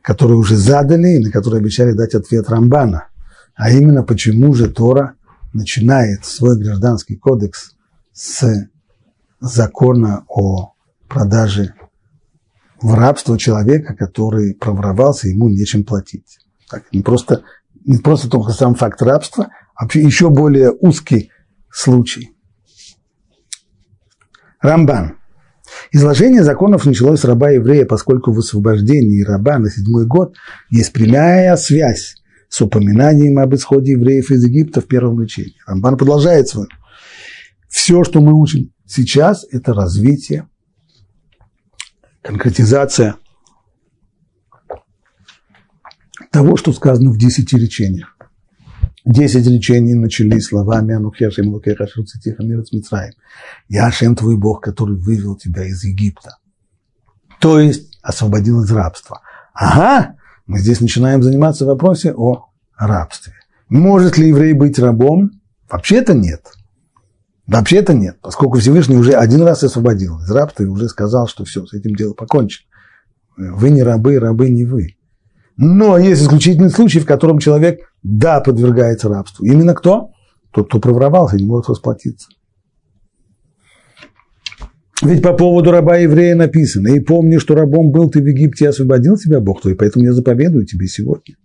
который уже задали и на который обещали дать ответ Рамбана. А именно, почему же Тора начинает свой гражданский кодекс с закона о продаже в рабство человека, который проворовался, ему нечем платить. Так, не, просто, не просто только сам факт рабства, а еще более узкий случай. Рамбан. Изложение законов началось с раба еврея, поскольку в освобождении раба на седьмой год есть прямая связь с упоминанием об исходе евреев из Египта в первом учении. Рамбан продолжает свой. Все, что мы учим сейчас, это развитие конкретизация того, что сказано в десяти речениях. Десять речений начались словами «Анухешем лукеха шруцитиха мирец Митраем». «Я Ашем твой Бог, который вывел тебя из Египта». То есть освободил из рабства. Ага, мы здесь начинаем заниматься в вопросе о рабстве. Может ли еврей быть рабом? Вообще-то нет. Вообще-то нет, поскольку Всевышний уже один раз освободил из рабства и уже сказал, что все, с этим дело покончено. Вы не рабы, рабы не вы. Но есть исключительный случай, в котором человек, да, подвергается рабству. Именно кто? Тот, кто проворовался, не может расплатиться. Ведь по поводу раба еврея написано, и помни, что рабом был ты в Египте, освободил тебя Бог твой, поэтому я заповедую тебе сегодня.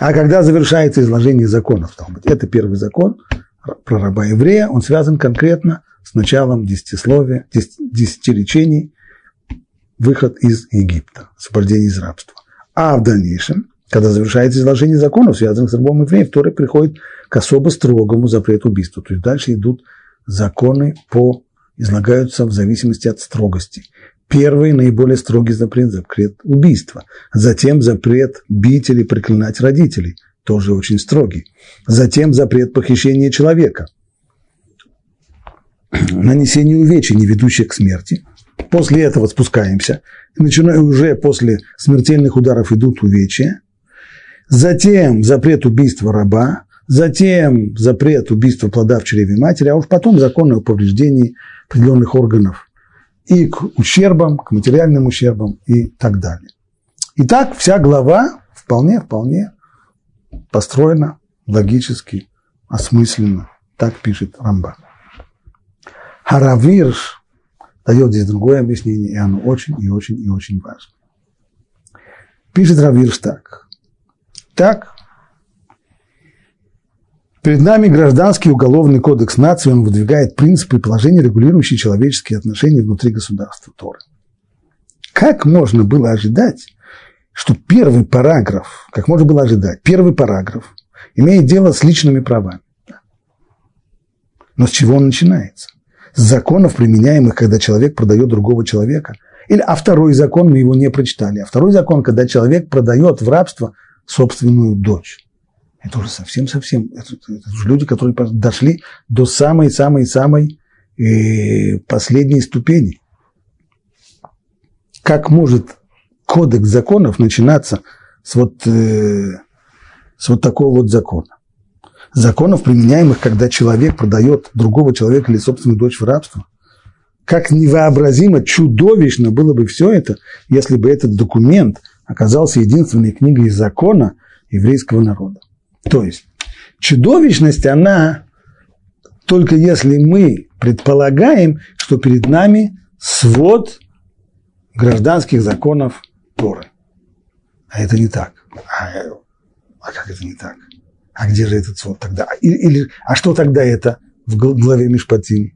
А когда завершается изложение законов, это первый закон про раба еврея, он связан конкретно с началом десятисловия, десяти речений, выход из Египта, освобождение из рабства. А в дальнейшем, когда завершается изложение законов, связанных с рабом евреем, второй приходит к особо строгому запрету убийства. То есть дальше идут законы по излагаются в зависимости от строгости. Первый, наиболее строгий запрет – запрет убийства. Затем запрет бить или проклинать родителей, тоже очень строгий. Затем запрет похищения человека. Нанесение увечий, не ведущих к смерти. После этого спускаемся. Начиная уже после смертельных ударов идут увечья. Затем запрет убийства раба. Затем запрет убийства плода в чреве матери, а уж потом законы о повреждении определенных органов и к ущербам, к материальным ущербам и так далее. Итак, вся глава вполне, вполне построена логически, осмысленно. Так пишет Рамба. Харавирш дает здесь другое объяснение, и оно очень и очень и очень важно. Пишет Равирш так. Так Перед нами гражданский уголовный кодекс нации, он выдвигает принципы и положения, регулирующие человеческие отношения внутри государства Торы. Как можно было ожидать, что первый параграф, как можно было ожидать, первый параграф имеет дело с личными правами. Но с чего он начинается? С законов, применяемых, когда человек продает другого человека. Или, а второй закон, мы его не прочитали. А второй закон, когда человек продает в рабство собственную дочь. Это уже совсем-совсем, это, это уже люди, которые дошли до самой-самой-самой э, последней ступени. Как может кодекс законов начинаться с вот, э, с вот такого вот закона? Законов, применяемых, когда человек продает другого человека или собственную дочь в рабство. Как невообразимо, чудовищно было бы все это, если бы этот документ оказался единственной книгой закона еврейского народа. То есть чудовищность, она только если мы предполагаем, что перед нами свод гражданских законов Торы. А это не так. А, а как это не так? А где же этот свод тогда? Или, или, а что тогда это в главе Мишпатим?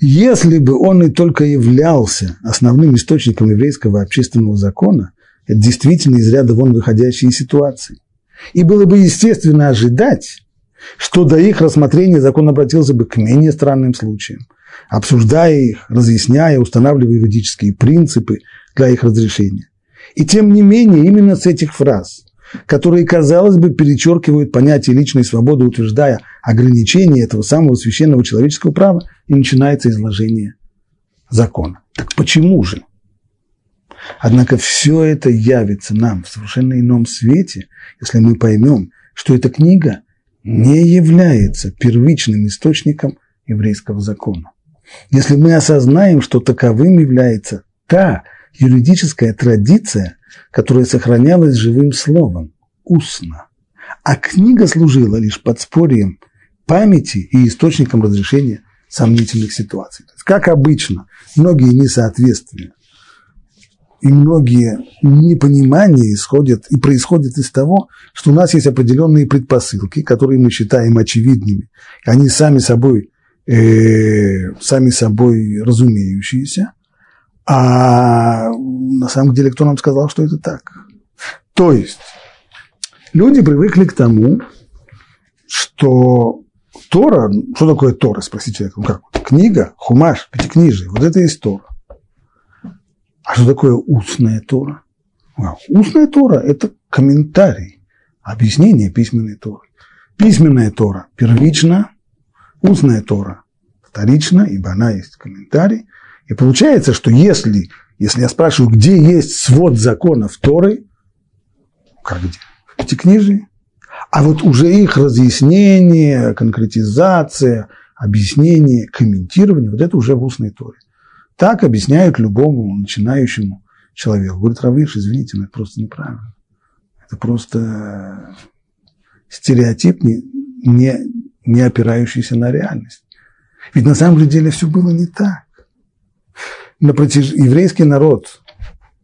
Если бы он и только являлся основным источником еврейского общественного закона, это действительно из ряда вон выходящие ситуации. И было бы естественно ожидать, что до их рассмотрения закон обратился бы к менее странным случаям, обсуждая их, разъясняя, устанавливая юридические принципы для их разрешения. И тем не менее, именно с этих фраз, которые, казалось бы, перечеркивают понятие личной свободы, утверждая ограничение этого самого священного человеческого права, и начинается изложение закона. Так почему же? Однако все это явится нам в совершенно ином свете, если мы поймем, что эта книга не является первичным источником еврейского закона. Если мы осознаем, что таковым является та юридическая традиция, которая сохранялась живым словом, устно, а книга служила лишь подспорьем памяти и источником разрешения сомнительных ситуаций. Как обычно, многие несоответствия и многие непонимания исходят и происходят из того, что у нас есть определенные предпосылки, которые мы считаем очевидными. Они сами собой, э, сами собой разумеющиеся. А на самом деле кто нам сказал, что это так? То есть люди привыкли к тому, что Тора, что такое Тора, спросите человека, ну как, книга, хумаш, пятикнижие, вот это и есть Тора. А что такое устная Тора? Устная Тора – это комментарий, объяснение письменной Торы. Письменная Тора первична, устная Тора вторична, ибо она есть комментарий. И получается, что если, если я спрашиваю, где есть свод законов Торы, как где? В Пятикнижии. А вот уже их разъяснение, конкретизация, объяснение, комментирование, вот это уже в устной Торе. Так объясняют любому начинающему человеку. Говорит, Равиш, извините, но это просто неправильно. Это просто стереотип, не, не, не опирающийся на реальность. Ведь на самом деле все было не так. На протяж... Еврейский народ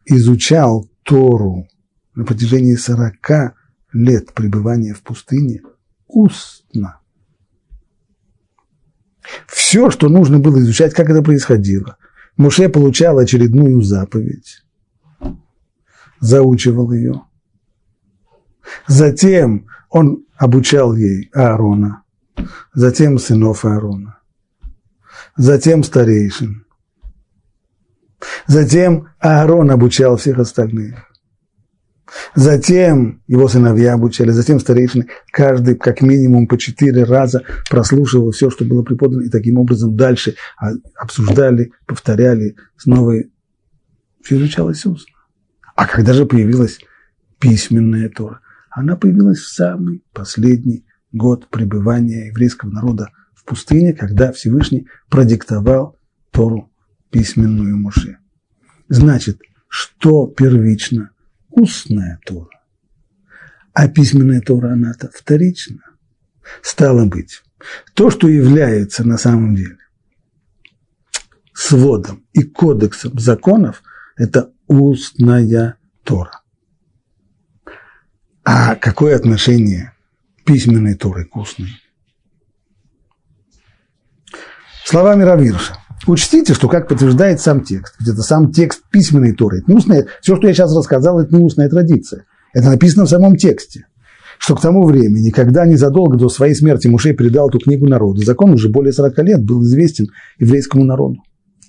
изучал Тору на протяжении 40 лет пребывания в пустыне устно. Все, что нужно было изучать, как это происходило. Муше получал очередную заповедь, заучивал ее. Затем он обучал ей Аарона, затем сынов Аарона, затем старейшин. Затем Аарон обучал всех остальных. Затем его сыновья обучали, затем старейшины, каждый как минимум по четыре раза прослушивал все, что было преподано, и таким образом дальше обсуждали, повторяли, снова все изучалось устно. А когда же появилась письменная Тора? Она появилась в самый последний год пребывания еврейского народа в пустыне, когда Всевышний продиктовал Тору письменную Муше. Значит, что первично? Устная Тора. А письменная Тора, она-то вторична. Стало быть, то, что является на самом деле сводом и кодексом законов, это устная Тора. А какое отношение письменной Торы к устной? Словами Равирша. Учтите, что, как подтверждает сам текст, это сам текст письменной Торы, это устная, все, что я сейчас рассказал, это не устная традиция. Это написано в самом тексте, что к тому времени, когда незадолго до своей смерти Мушей передал эту книгу народу, закон уже более 40 лет был известен еврейскому народу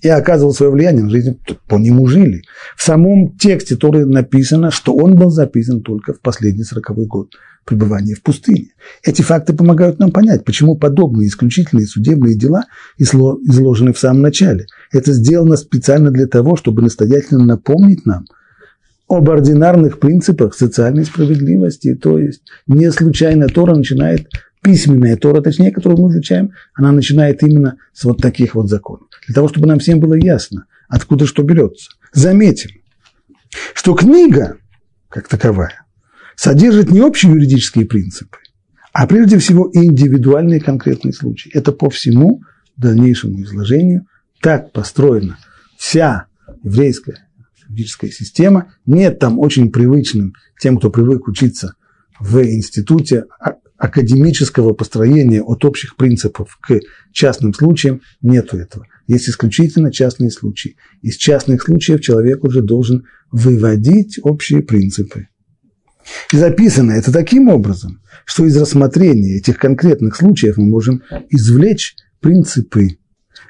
и оказывал свое влияние на жизнь, по нему жили. В самом тексте Торы написано, что он был записан только в последний сороковой год пребывания в пустыне. Эти факты помогают нам понять, почему подобные исключительные судебные дела изложены в самом начале. Это сделано специально для того, чтобы настоятельно напомнить нам об ординарных принципах социальной справедливости. То есть не случайно Тора начинает письменная Тора, точнее, которую мы изучаем, она начинает именно с вот таких вот законов. Для того, чтобы нам всем было ясно, откуда что берется. Заметим, что книга, как таковая, содержит не общие юридические принципы, а прежде всего индивидуальные конкретные случаи. Это по всему дальнейшему изложению так построена вся еврейская юридическая система. Нет там очень привычным тем, кто привык учиться в институте, а академического построения от общих принципов к частным случаям нету этого. Есть исключительно частные случаи. Из частных случаев человек уже должен выводить общие принципы. И записано это таким образом, что из рассмотрения этих конкретных случаев мы можем извлечь принципы,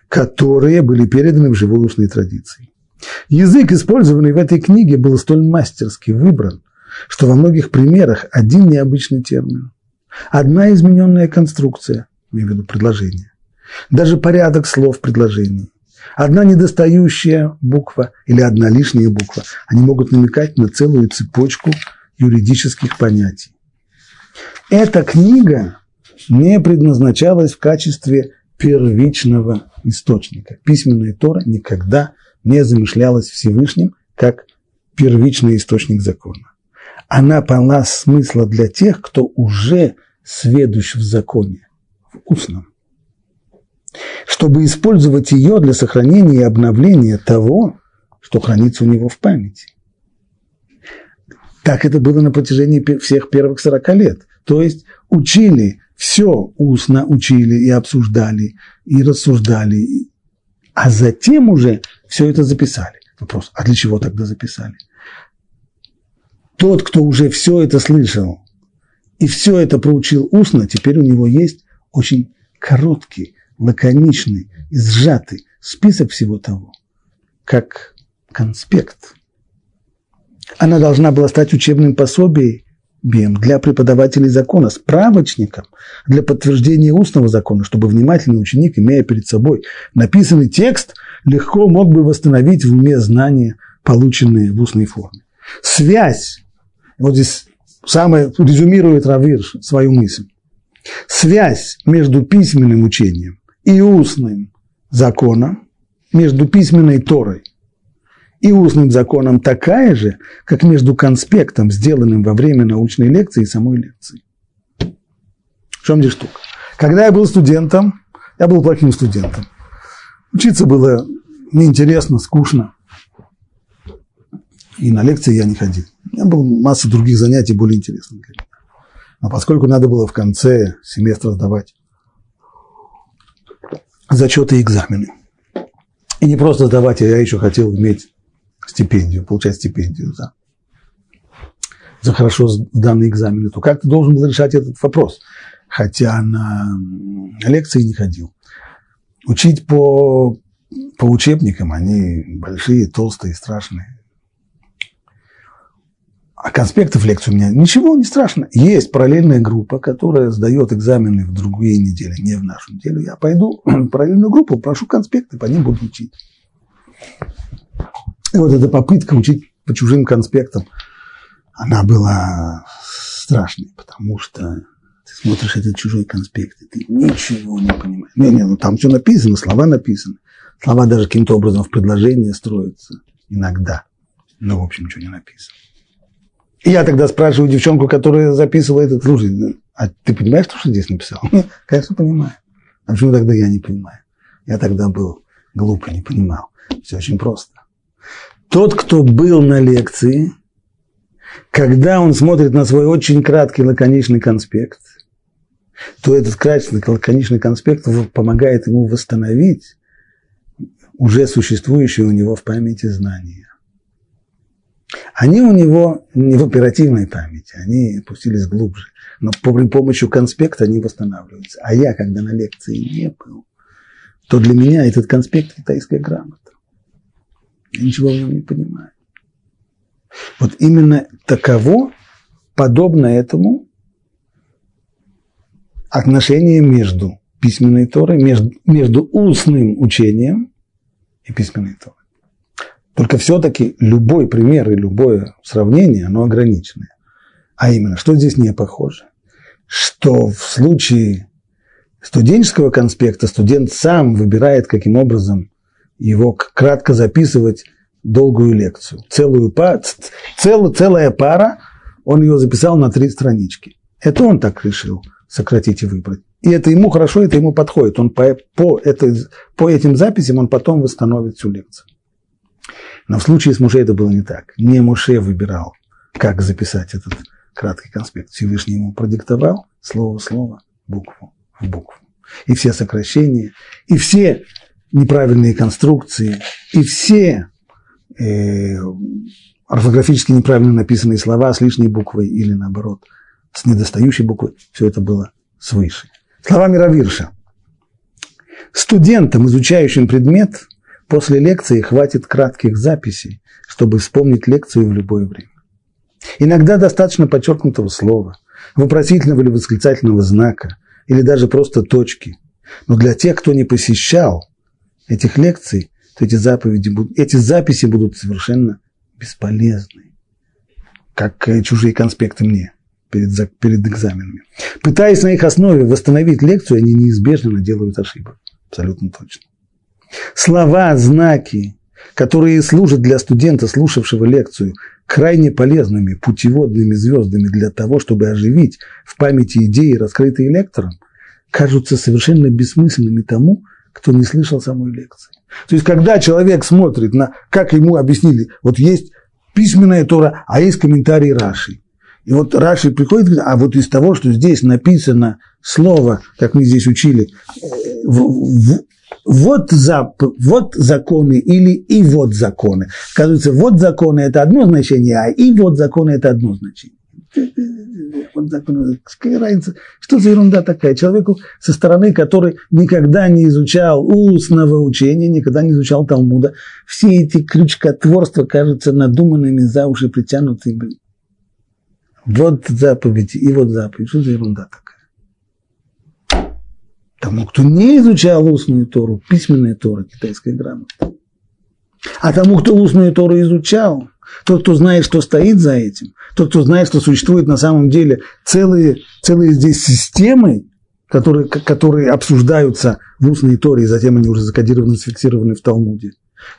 которые были переданы в живой устной традиции. Язык, использованный в этой книге, был столь мастерски выбран, что во многих примерах один необычный термин Одна измененная конструкция, имею в виду предложение, даже порядок слов в предложении, одна недостающая буква или одна лишняя буква, они могут намекать на целую цепочку юридических понятий. Эта книга не предназначалась в качестве первичного источника. Письменная Тора никогда не замышлялась Всевышним как первичный источник закона она полна смысла для тех, кто уже сведущ в законе, в устном. Чтобы использовать ее для сохранения и обновления того, что хранится у него в памяти. Так это было на протяжении всех первых 40 лет. То есть учили, все устно учили и обсуждали, и рассуждали, а затем уже все это записали. Вопрос, а для чего тогда записали? тот, кто уже все это слышал и все это проучил устно, теперь у него есть очень короткий, лаконичный, сжатый список всего того, как конспект. Она должна была стать учебным пособием для преподавателей закона, справочником для подтверждения устного закона, чтобы внимательный ученик, имея перед собой написанный текст, легко мог бы восстановить в уме знания, полученные в устной форме. Связь, вот здесь самое резюмирует Равир свою мысль, связь между письменным учением и устным законом, между письменной Торой и устным законом такая же, как между конспектом, сделанным во время научной лекции и самой лекции. В чем здесь штука? Когда я был студентом, я был плохим студентом. Учиться было неинтересно, скучно. И на лекции я не ходил. У меня было масса других занятий более интересных. Но поскольку надо было в конце семестра сдавать зачеты и экзамены, и не просто сдавать, а я еще хотел иметь стипендию, получать стипендию за, за хорошо сданные экзамены, то как ты должен был решать этот вопрос? Хотя на лекции не ходил. Учить по, по учебникам, они большие, толстые, страшные. А конспектов лекций у меня ничего не страшно. Есть параллельная группа, которая сдает экзамены в другие недели, не в нашу неделю. Я пойду в параллельную группу, прошу конспекты, по ним буду учить. И вот эта попытка учить по чужим конспектам, она была страшной, потому что ты смотришь этот чужой конспект, и ты ничего не понимаешь. Не, не, ну там все написано, слова написаны. Слова даже каким-то образом в предложении строятся иногда. Но, в общем, ничего не написано. И я тогда спрашиваю девчонку, которая записывала этот, слушай, а ты понимаешь, что здесь написал? Конечно, понимаю. А почему тогда я не понимаю? Я тогда был глупо, не понимал. Все очень просто. Тот, кто был на лекции, когда он смотрит на свой очень краткий лаконичный конспект, то этот краткий лаконичный конспект помогает ему восстановить уже существующие у него в памяти знания. Они у него не в оперативной памяти, они опустились глубже. Но при помощи конспекта они восстанавливаются. А я, когда на лекции не был, то для меня этот конспект китайская грамота. Я ничего в нем не понимаю. Вот именно таково, подобно этому, отношение между письменной Торой, между, между устным учением и письменной Торой. Только все-таки любой пример и любое сравнение, оно ограниченное. А именно, что здесь не похоже? Что в случае студенческого конспекта студент сам выбирает, каким образом его кратко записывать долгую лекцию. Целую, цел, целая пара, он ее записал на три странички. Это он так решил сократить и выбрать. И это ему хорошо, это ему подходит. Он по, по, этой, по этим записям он потом восстановит всю лекцию. Но в случае с Муше это было не так. Не Муше выбирал, как записать этот краткий конспект. Всевышний ему продиктовал слово в слово, букву в букву. И все сокращения, и все неправильные конструкции, и все э, орфографически неправильно написанные слова с лишней буквой или наоборот с недостающей буквой, все это было свыше. Слова Мировирша. Студентам, изучающим предмет, после лекции хватит кратких записей, чтобы вспомнить лекцию в любое время. Иногда достаточно подчеркнутого слова, вопросительного или восклицательного знака, или даже просто точки. Но для тех, кто не посещал этих лекций, то эти, заповеди будут, эти записи будут совершенно бесполезны, как э, чужие конспекты мне перед, перед экзаменами. Пытаясь на их основе восстановить лекцию, они неизбежно наделают ошибок. Абсолютно точно. Слова, знаки, которые служат для студента, слушавшего лекцию, крайне полезными путеводными звездами для того, чтобы оживить в памяти идеи, раскрытые лектором, кажутся совершенно бессмысленными тому, кто не слышал самой лекции. То есть, когда человек смотрит на, как ему объяснили, вот есть письменная Тора, а есть комментарий Раши. И вот Раши приходит, а вот из того, что здесь написано слово, как мы здесь учили, э, в, в, вот, зап, вот законы или и вот законы. Оказывается, вот законы – это одно значение, а и вот законы – это одно значение. Вот законы, какая разница? Что за ерунда такая? Человеку со стороны, который никогда не изучал устного учения, никогда не изучал Талмуда, все эти крючкотворства кажутся надуманными, за уши притянутыми. Вот заповеди и вот заповеди. Что за ерунда такая? Тому, кто не изучал устную Тору, письменная Тора, китайская грамота. А тому, кто устную Тору изучал, тот, кто знает, что стоит за этим, тот, кто знает, что существует на самом деле целые, целые здесь системы, которые, которые обсуждаются в устной Торе, и затем они уже закодированы, зафиксированы в Талмуде,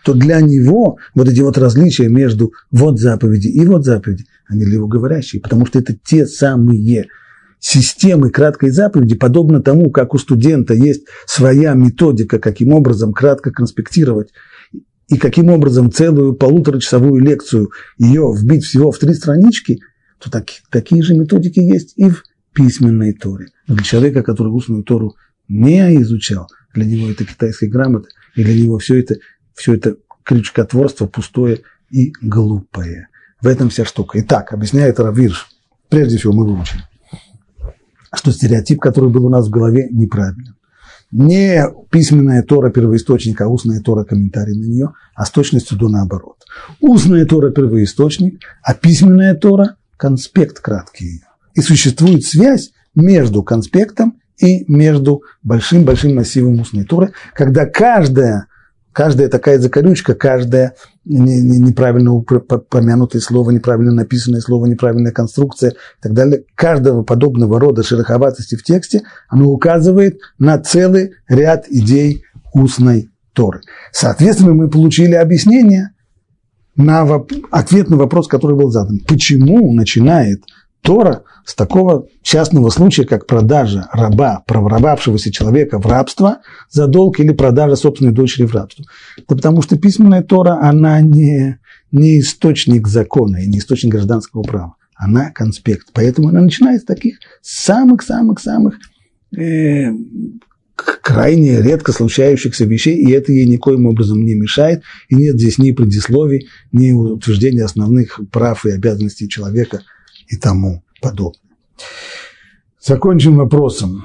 то для него вот эти вот различия между вот заповеди и вот заповеди, они для его говорящие, потому что это те самые системы краткой заповеди, подобно тому, как у студента есть своя методика, каким образом кратко конспектировать и каким образом целую полуторачасовую лекцию ее вбить всего в три странички, то так, такие же методики есть и в письменной Торе. Но для человека, который устную Тору не изучал, для него это китайская грамота, и для него все это, все это крючкотворство пустое и глупое. В этом вся штука. Итак, объясняет Равирш, прежде всего мы выучили, что стереотип, который был у нас в голове, неправилен. Не письменная Тора первоисточник, а устная Тора комментарий на нее, а с точностью до наоборот. Устная Тора первоисточник, а письменная Тора конспект краткий. И существует связь между конспектом и между большим-большим массивом устной Торы, когда каждая, каждая такая закорючка, каждое неправильно упомянутое слово, неправильно написанное слово, неправильная конструкция и так далее, каждого подобного рода шероховатости в тексте, оно указывает на целый ряд идей устной Торы. Соответственно, мы получили объяснение на воп... ответ на вопрос, который был задан. Почему начинает Тора с такого частного случая, как продажа раба, проворовавшегося человека в рабство за долг или продажа собственной дочери в рабство. Да потому что письменная Тора, она не, не источник закона и не источник гражданского права. Она конспект. Поэтому она начинает с таких самых-самых-самых э, крайне редко случающихся вещей, и это ей никоим образом не мешает, и нет здесь ни предисловий, ни утверждения основных прав и обязанностей человека – и тому подобное. Закончим вопросом.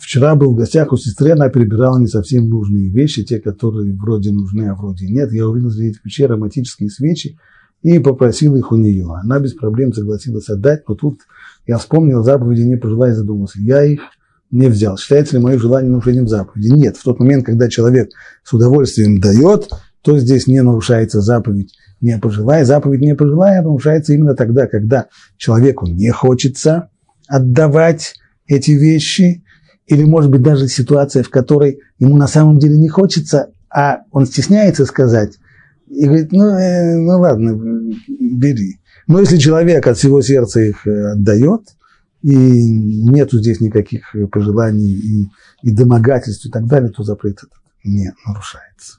Вчера был в гостях у сестры, она перебирала не совсем нужные вещи, те, которые вроде нужны, а вроде нет. Я увидел среди ключей ароматические свечи и попросил их у нее. Она без проблем согласилась отдать, но тут я вспомнил заповеди, не пожелая задумался. Я их не взял. Считается ли мое желание нарушением заповеди? Нет. В тот момент, когда человек с удовольствием дает, то здесь не нарушается заповедь не пожелая, заповедь не пожелая нарушается именно тогда, когда человеку не хочется отдавать эти вещи, или, может быть, даже ситуация, в которой ему на самом деле не хочется, а он стесняется сказать, и говорит, ну, э, ну ладно, бери. Но если человек от всего сердца их э, отдает, и нету здесь никаких пожеланий и, и домогательств и так далее, то запрет этот не нарушается.